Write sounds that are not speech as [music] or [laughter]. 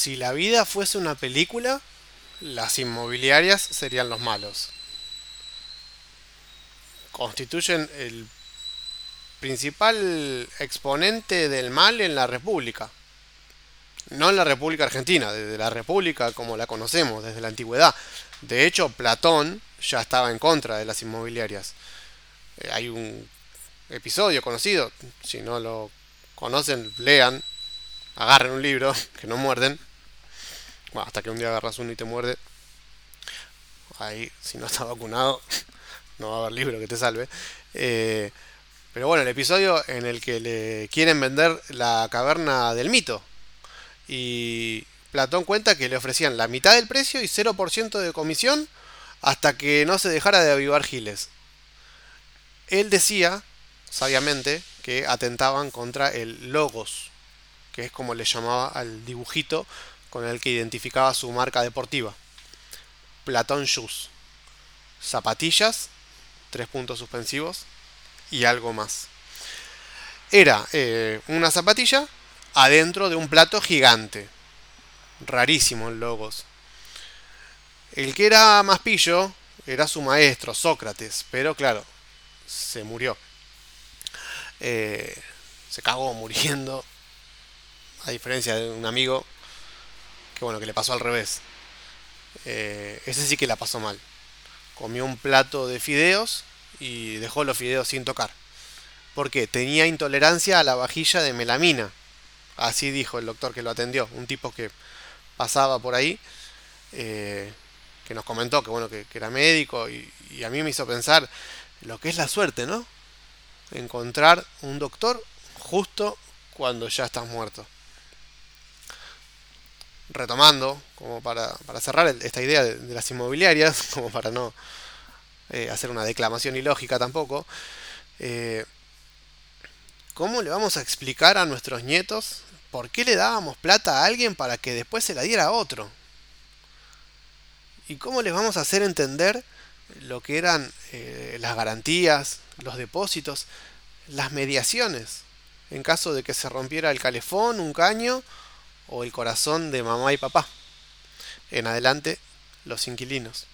Si la vida fuese una película, las inmobiliarias serían los malos. Constituyen el principal exponente del mal en la República. No en la República Argentina, desde la República como la conocemos, desde la antigüedad. De hecho, Platón ya estaba en contra de las inmobiliarias. Eh, hay un episodio conocido, si no lo conocen, lean, agarren un libro, [laughs] que no muerden. Hasta que un día agarras uno y te muerde. Ahí, si no está vacunado, [laughs] no va a haber libro que te salve. Eh, pero bueno, el episodio en el que le quieren vender la caverna del mito. Y Platón cuenta que le ofrecían la mitad del precio y 0% de comisión hasta que no se dejara de avivar Giles. Él decía, sabiamente, que atentaban contra el logos, que es como le llamaba al dibujito con el que identificaba su marca deportiva. Platón Shoes. Zapatillas, tres puntos suspensivos, y algo más. Era eh, una zapatilla adentro de un plato gigante. Rarísimo el logos. El que era más pillo era su maestro, Sócrates, pero claro, se murió. Eh, se cagó muriendo. A diferencia de un amigo que bueno, que le pasó al revés. Eh, ese sí que la pasó mal. Comió un plato de fideos y dejó los fideos sin tocar. Porque tenía intolerancia a la vajilla de melamina. Así dijo el doctor que lo atendió. Un tipo que pasaba por ahí. Eh, que nos comentó que bueno que, era médico y, y, a mí me hizo pensar lo que es la suerte, ¿no? Encontrar un doctor justo cuando ya estás muerto. Retomando, como para, para cerrar esta idea de, las inmobiliarias, [laughs] como para no eh, hacer una declamación ilógica tampoco. Eh, ¿Cómo le vamos a explicar a nuestros nietos por qué le dábamos plata a alguien para que después se la diera a otro? ¿Y cómo les vamos a hacer entender lo que eran eh, las garantías, los depósitos, las mediaciones, en caso de que se rompiera el calefón, un caño o el corazón de mamá y papá? En adelante, los inquilinos.